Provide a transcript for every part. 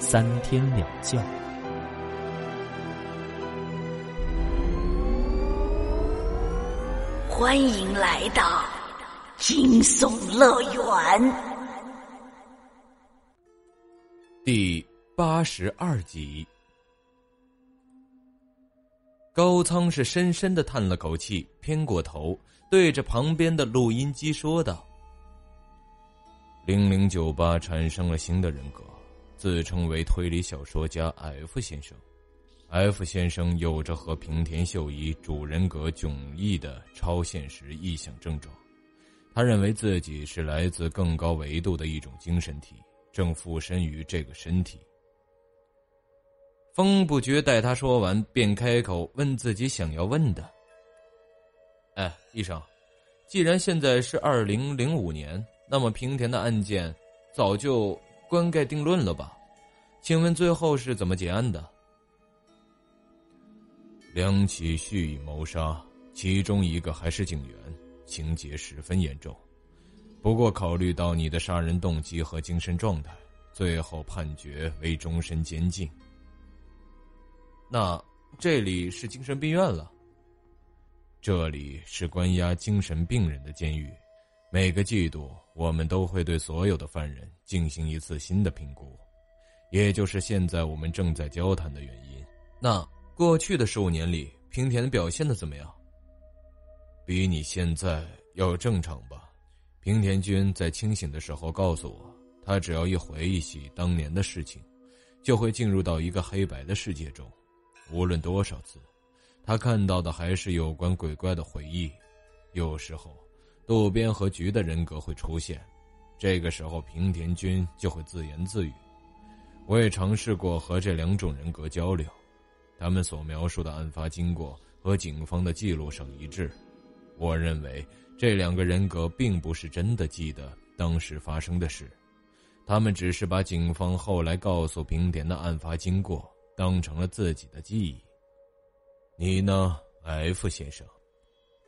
三天两觉。欢迎来到惊悚乐园第八十二集。高仓是深深的叹了口气，偏过头，对着旁边的录音机说道：“零零九八产生了新的人格，自称为推理小说家 F 先生。F 先生有着和平田秀一主人格迥异的超现实臆想症状，他认为自己是来自更高维度的一种精神体，正附身于这个身体。”风不觉待他说完，便开口问自己想要问的：“哎，医生，既然现在是二零零五年，那么平田的案件早就棺盖定论了吧？请问最后是怎么结案的？”两起蓄意谋杀，其中一个还是警员，情节十分严重。不过考虑到你的杀人动机和精神状态，最后判决为终身监禁。那这里是精神病院了。这里是关押精神病人的监狱，每个季度我们都会对所有的犯人进行一次新的评估，也就是现在我们正在交谈的原因。那过去的十五年里，平田表现的怎么样？比你现在要正常吧？平田君在清醒的时候告诉我，他只要一回忆起当年的事情，就会进入到一个黑白的世界中。无论多少次，他看到的还是有关鬼怪的回忆。有时候，渡边和菊的人格会出现，这个时候平田君就会自言自语。我也尝试过和这两种人格交流，他们所描述的案发经过和警方的记录上一致。我认为这两个人格并不是真的记得当时发生的事，他们只是把警方后来告诉平田的案发经过。当成了自己的记忆。你呢，F 先生？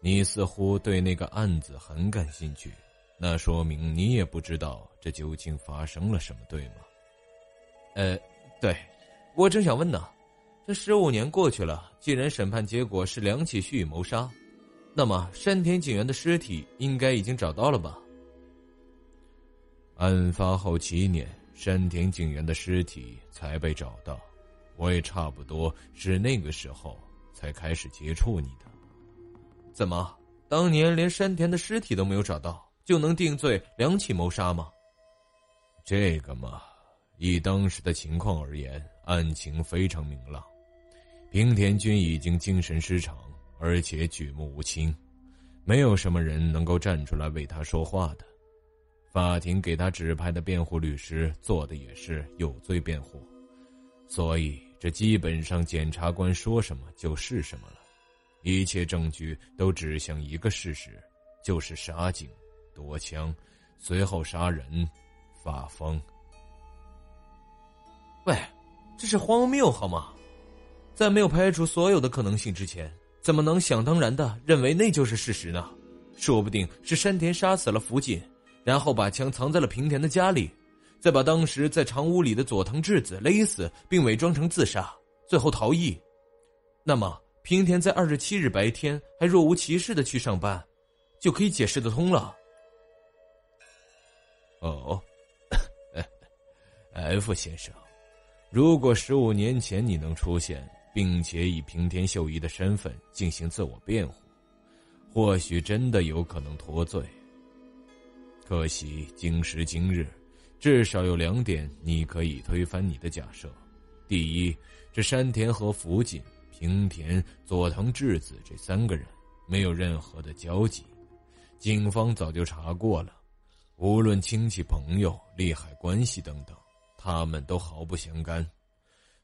你似乎对那个案子很感兴趣，那说明你也不知道这究竟发生了什么，对吗？呃，对，我正想问呢。这十五年过去了，既然审判结果是两起蓄意谋杀，那么山田警员的尸体应该已经找到了吧？案发后七年，山田警员的尸体才被找到。我也差不多是那个时候才开始接触你的。怎么，当年连山田的尸体都没有找到，就能定罪两起谋杀吗？这个嘛，以当时的情况而言，案情非常明朗。平田君已经精神失常，而且举目无亲，没有什么人能够站出来为他说话的。法庭给他指派的辩护律师做的也是有罪辩护，所以。这基本上，检察官说什么就是什么了，一切证据都指向一个事实，就是杀警、夺枪，随后杀人、发疯。喂，这是荒谬好吗？在没有排除所有的可能性之前，怎么能想当然的认为那就是事实呢？说不定是山田杀死了福锦，然后把枪藏在了平田的家里。再把当时在长屋里的佐藤智子勒死，并伪装成自杀，最后逃逸。那么平田在二十七日白天还若无其事的去上班，就可以解释得通了。哦，F 先生，如果十五年前你能出现，并且以平田秀一的身份进行自我辩护，或许真的有可能脱罪。可惜今时今日。至少有两点你可以推翻你的假设：第一，这山田和福锦、平田、佐藤智子这三个人没有任何的交集，警方早就查过了，无论亲戚、朋友、利害关系等等，他们都毫不相干，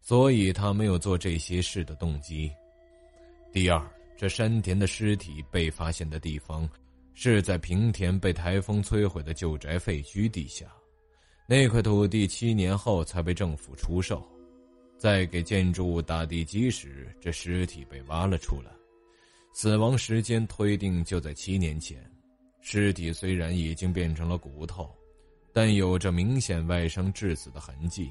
所以他没有做这些事的动机。第二，这山田的尸体被发现的地方，是在平田被台风摧毁的旧宅废墟地下，那块土地七年后才被政府出售，在给建筑物打地基时，这尸体被挖了出来，死亡时间推定就在七年前。尸体虽然已经变成了骨头。但有着明显外伤致死的痕迹，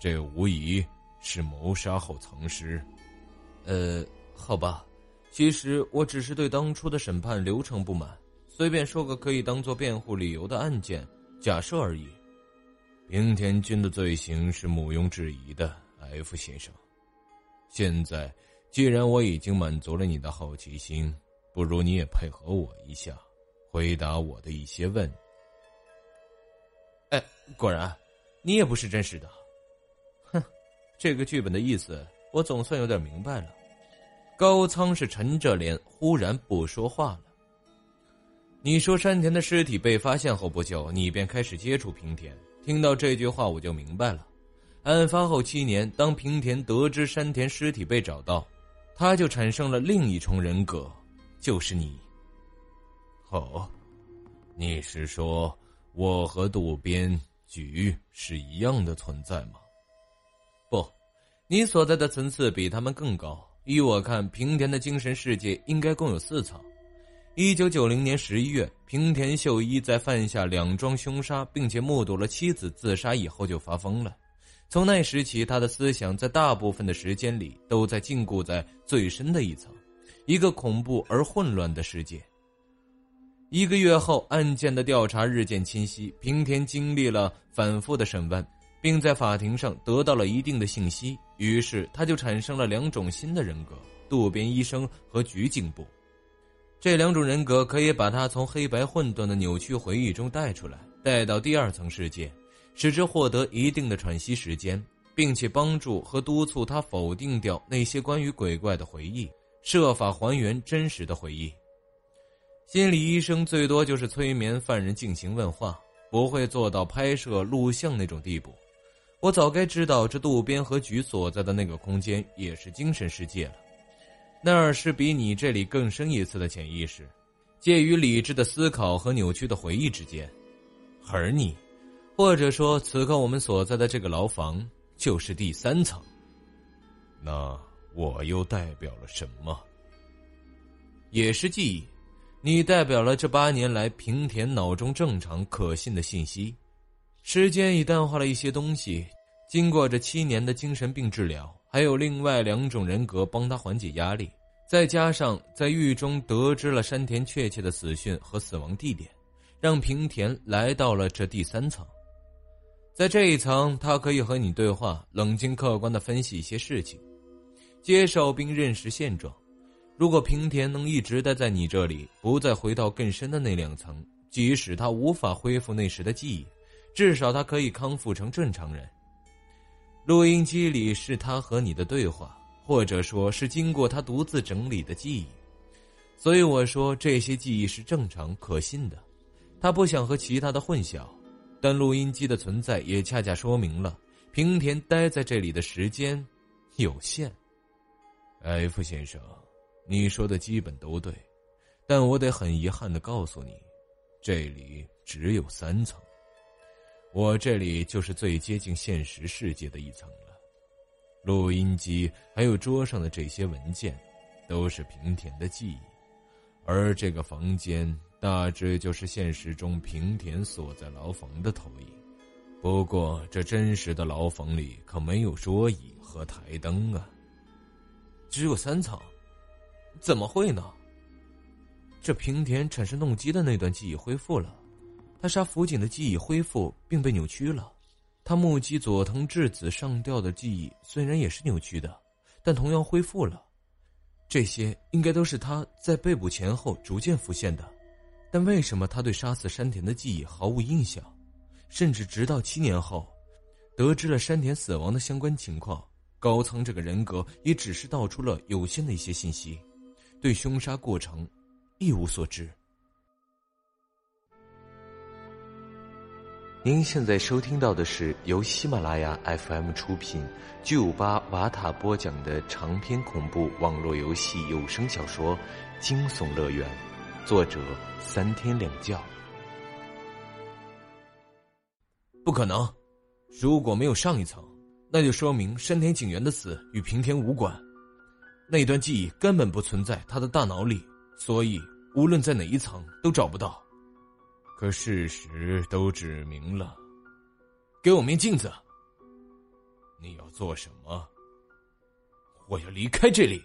这无疑是谋杀后藏尸。呃，好吧，其实我只是对当初的审判流程不满，随便说个可以当做辩护理由的案件假设而已。平田君的罪行是毋庸置疑的，F 先生。现在既然我已经满足了你的好奇心，不如你也配合我一下，回答我的一些问。哎，果然，你也不是真实的。哼，这个剧本的意思我总算有点明白了。高仓是沉着脸，忽然不说话了。你说山田的尸体被发现后不久，你便开始接触平田。听到这句话，我就明白了。案发后七年，当平田得知山田尸体被找到，他就产生了另一重人格，就是你。哦，你是说？我和渡边局是一样的存在吗？不，你所在的层次比他们更高。依我看，平田的精神世界应该共有四层。一九九零年十一月，平田秀一在犯下两桩凶杀，并且目睹了妻子自杀以后就发疯了。从那时起，他的思想在大部分的时间里都在禁锢在最深的一层，一个恐怖而混乱的世界。一个月后，案件的调查日渐清晰。平田经历了反复的审问，并在法庭上得到了一定的信息，于是他就产生了两种新的人格：渡边医生和菊警部。这两种人格可以把他从黑白混沌的扭曲回忆中带出来，带到第二层世界，使之获得一定的喘息时间，并且帮助和督促他否定掉那些关于鬼怪的回忆，设法还原真实的回忆。心理医生最多就是催眠犯人进行问话，不会做到拍摄录像那种地步。我早该知道，这渡边和菊所在的那个空间也是精神世界了，那儿是比你这里更深一次的潜意识，介于理智的思考和扭曲的回忆之间。而你，或者说此刻我们所在的这个牢房，就是第三层。那我又代表了什么？也是记忆。你代表了这八年来平田脑中正常可信的信息，时间已淡化了一些东西。经过这七年的精神病治疗，还有另外两种人格帮他缓解压力，再加上在狱中得知了山田确切的死讯和死亡地点，让平田来到了这第三层。在这一层，他可以和你对话，冷静客观的分析一些事情，接受并认识现状。如果平田能一直待在你这里，不再回到更深的那两层，即使他无法恢复那时的记忆，至少他可以康复成正常人。录音机里是他和你的对话，或者说是经过他独自整理的记忆，所以我说这些记忆是正常可信的。他不想和其他的混淆，但录音机的存在也恰恰说明了平田待在这里的时间有限。F 先生。你说的基本都对，但我得很遗憾的告诉你，这里只有三层，我这里就是最接近现实世界的一层了。录音机还有桌上的这些文件，都是平田的记忆，而这个房间大致就是现实中平田所在牢房的投影。不过，这真实的牢房里可没有桌椅和台灯啊，只有三层。怎么会呢？这平田产生动机的那段记忆恢复了，他杀辅警的记忆恢复并被扭曲了，他目击佐藤智子上吊的记忆虽然也是扭曲的，但同样恢复了。这些应该都是他在被捕前后逐渐浮现的，但为什么他对杀死山田的记忆毫无印象？甚至直到七年后，得知了山田死亡的相关情况，高仓这个人格也只是道出了有限的一些信息。对凶杀过程一无所知。您现在收听到的是由喜马拉雅 FM 出品、巨五八瓦塔播讲的长篇恐怖网络游戏有声小说《惊悚乐园》，作者三天两觉。不可能，如果没有上一层，那就说明山田景元的死与平田无关。那段记忆根本不存在他的大脑里，所以无论在哪一层都找不到。可事实都指明了，给我面镜子。你要做什么？我要离开这里。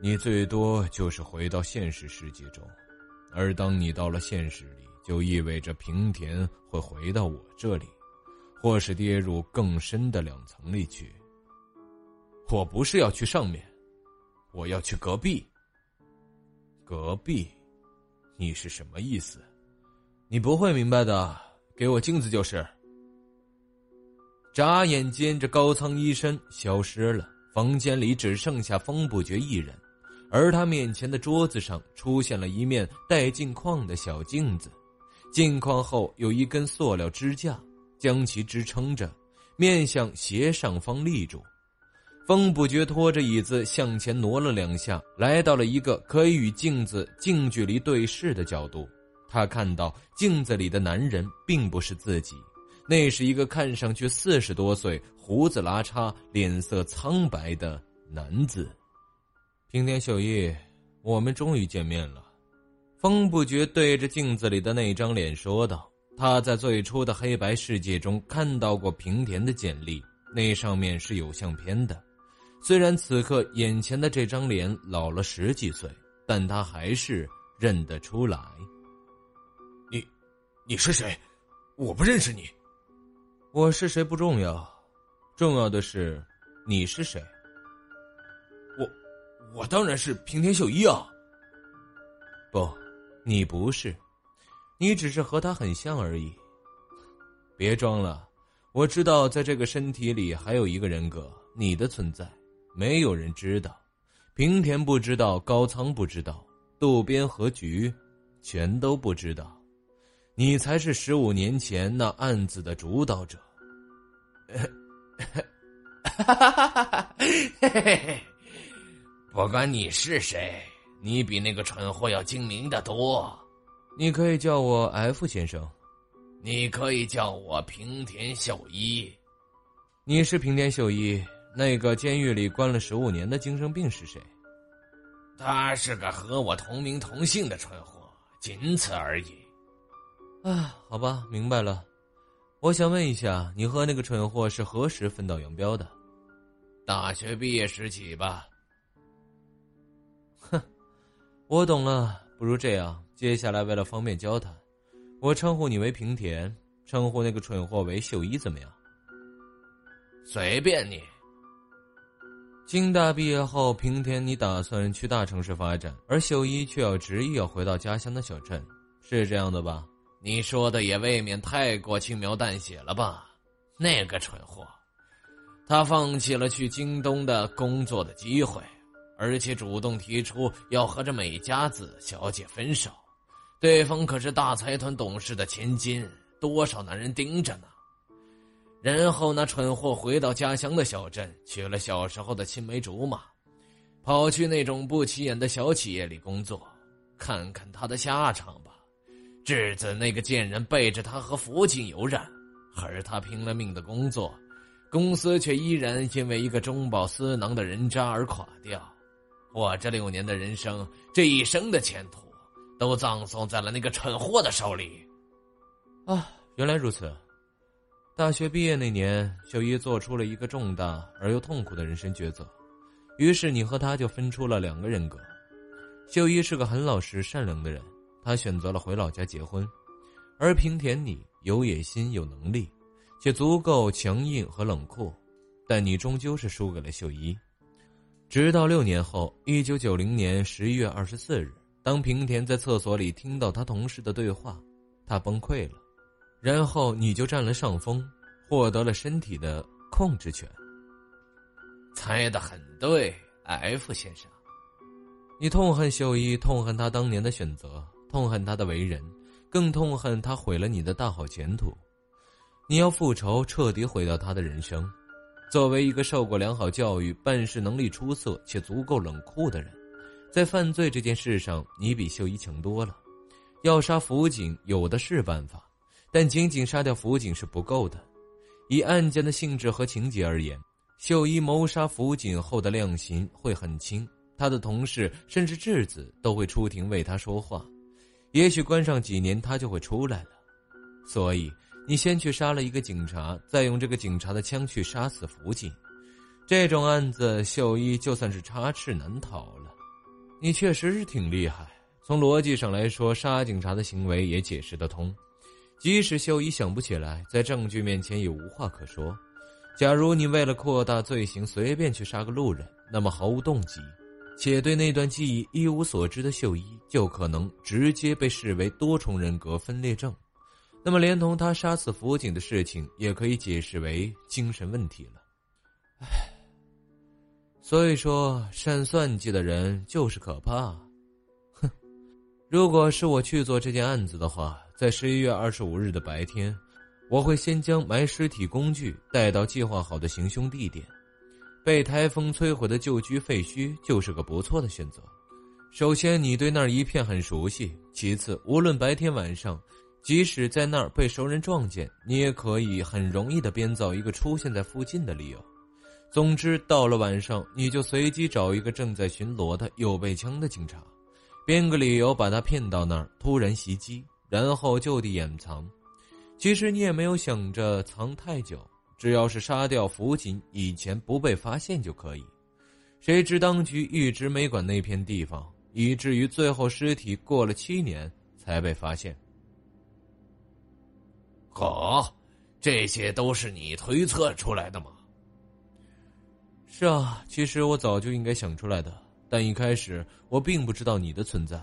你最多就是回到现实世界中，而当你到了现实里，就意味着平田会回到我这里，或是跌入更深的两层里去。我不是要去上面，我要去隔壁。隔壁。你是什么意思？你不会明白的。给我镜子就是。眨眼间，这高仓医生消失了，房间里只剩下风不绝一人，而他面前的桌子上出现了一面带镜框的小镜子，镜框后有一根塑料支架将其支撑着，面向斜上方立住。风不觉拖着椅子向前挪了两下，来到了一个可以与镜子近距离对视的角度。他看到镜子里的男人并不是自己，那是一个看上去四十多岁、胡子拉碴、脸色苍白的男子。平田秀一，我们终于见面了。风不觉对着镜子里的那张脸说道：“他在最初的黑白世界中看到过平田的简历，那上面是有相片的。”虽然此刻眼前的这张脸老了十几岁，但他还是认得出来。你，你是谁？我不认识你。我是谁不重要，重要的是你是谁。我，我当然是平田秀一啊。不，你不是，你只是和他很像而已。别装了，我知道在这个身体里还有一个人格，你的存在。没有人知道，平田不知道，高仓不知道，渡边和菊，全都不知道。你才是十五年前那案子的主导者。哈哈哈哈哈！嘿嘿嘿，不管你是谁，你比那个蠢货要精明的多。你可以叫我 F 先生，你可以叫我平田秀一。你是平田秀一。那个监狱里关了十五年的精神病是谁？他是个和我同名同姓的蠢货，仅此而已。啊，好吧，明白了。我想问一下，你和那个蠢货是何时分道扬镳的？大学毕业时起吧。哼，我懂了。不如这样，接下来为了方便交谈，我称呼你为平田，称呼那个蠢货为秀一，怎么样？随便你。京大毕业后，平田你打算去大城市发展，而秀一却要执意要回到家乡的小镇，是这样的吧？你说的也未免太过轻描淡写了吧？那个蠢货，他放弃了去京东的工作的机会，而且主动提出要和这美佳子小姐分手。对方可是大财团董事的千金，多少男人盯着呢？然后那蠢货回到家乡的小镇，娶了小时候的青梅竹马，跑去那种不起眼的小企业里工作，看看他的下场吧。质子那个贱人背着他和福晋有染，而他拼了命的工作，公司却依然因为一个中饱私囊的人渣而垮掉。我这六年的人生，这一生的前途，都葬送在了那个蠢货的手里。啊，原来如此。大学毕业那年，秀一做出了一个重大而又痛苦的人生抉择，于是你和他就分出了两个人格。秀一是个很老实善良的人，他选择了回老家结婚，而平田你有野心有能力，且足够强硬和冷酷，但你终究是输给了秀一。直到六年后，一九九零年十一月二十四日，当平田在厕所里听到他同事的对话，他崩溃了。然后你就占了上风，获得了身体的控制权。猜的很对，F 先生。你痛恨秀一，痛恨他当年的选择，痛恨他的为人，更痛恨他毁了你的大好前途。你要复仇，彻底毁掉他的人生。作为一个受过良好教育、办事能力出色且足够冷酷的人，在犯罪这件事上，你比秀一强多了。要杀辅警有的是办法，但仅仅杀掉辅警是不够的。以案件的性质和情节而言，秀一谋杀辅警后的量刑会很轻，他的同事甚至质子都会出庭为他说话。也许关上几年，他就会出来了。所以。你先去杀了一个警察，再用这个警察的枪去杀死辅警，这种案子秀一就算是插翅难逃了。你确实是挺厉害，从逻辑上来说，杀警察的行为也解释得通。即使秀一想不起来，在证据面前也无话可说。假如你为了扩大罪行随便去杀个路人，那么毫无动机，且对那段记忆一无所知的秀一，就可能直接被视为多重人格分裂症。那么，连同他杀死辅警的事情，也可以解释为精神问题了。唉，所以说，善算计的人就是可怕。哼，如果是我去做这件案子的话，在十一月二十五日的白天，我会先将埋尸体工具带到计划好的行凶地点。被台风摧毁的旧居废墟就是个不错的选择。首先，你对那儿一片很熟悉；其次，无论白天晚上。即使在那儿被熟人撞见，你也可以很容易的编造一个出现在附近的理由。总之，到了晚上，你就随机找一个正在巡逻的有备枪的警察，编个理由把他骗到那儿，突然袭击，然后就地掩藏。其实你也没有想着藏太久，只要是杀掉辅警以前不被发现就可以。谁知当局一直没管那片地方，以至于最后尸体过了七年才被发现。好，这些都是你推测出来的吗？是啊，其实我早就应该想出来的，但一开始我并不知道你的存在。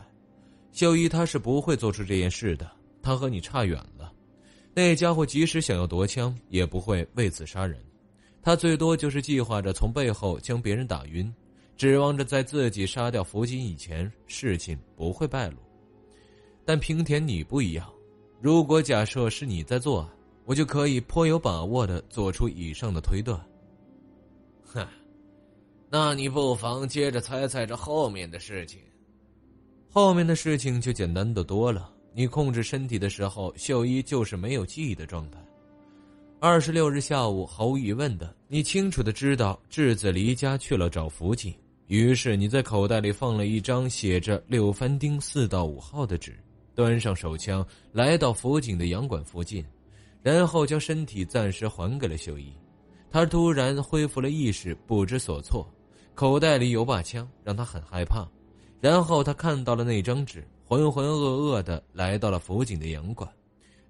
秀一他是不会做出这件事的，他和你差远了。那家伙即使想要夺枪，也不会为此杀人，他最多就是计划着从背后将别人打晕，指望着在自己杀掉福金以前，事情不会败露。但平田你不一样。如果假设是你在做，我就可以颇有把握的做出以上的推断。哼，那你不妨接着猜猜这后面的事情。后面的事情就简单的多了。你控制身体的时候，秀一就是没有记忆的状态。二十六日下午，毫无疑问的，你清楚的知道智子离家去了找福警，于是你在口袋里放了一张写着六番町四到五号的纸。端上手枪，来到辅警的洋馆附近，然后将身体暂时还给了秀一。他突然恢复了意识，不知所措，口袋里有把枪，让他很害怕。然后他看到了那张纸，浑浑噩噩的来到了辅警的洋馆，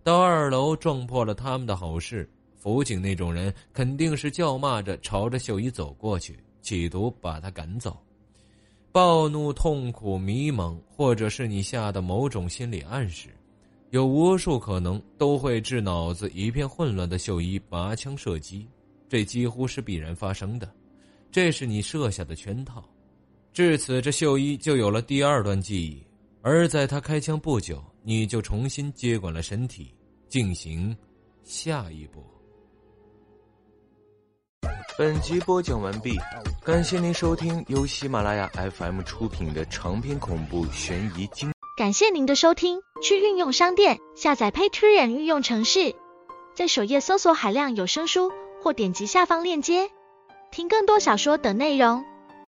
到二楼撞破了他们的好事。辅警那种人肯定是叫骂着朝着秀一走过去，企图把他赶走。暴怒、痛苦、迷茫，或者是你下的某种心理暗示，有无数可能都会致脑子一片混乱的秀一拔枪射击，这几乎是必然发生的，这是你设下的圈套。至此，这秀一就有了第二段记忆，而在他开枪不久，你就重新接管了身体，进行下一步。本集播讲完毕，感谢您收听由喜马拉雅 FM 出品的长篇恐怖悬疑惊。感谢您的收听，去运用商店下载 Patreon 运用城市，在首页搜索海量有声书，或点击下方链接听更多小说等内容。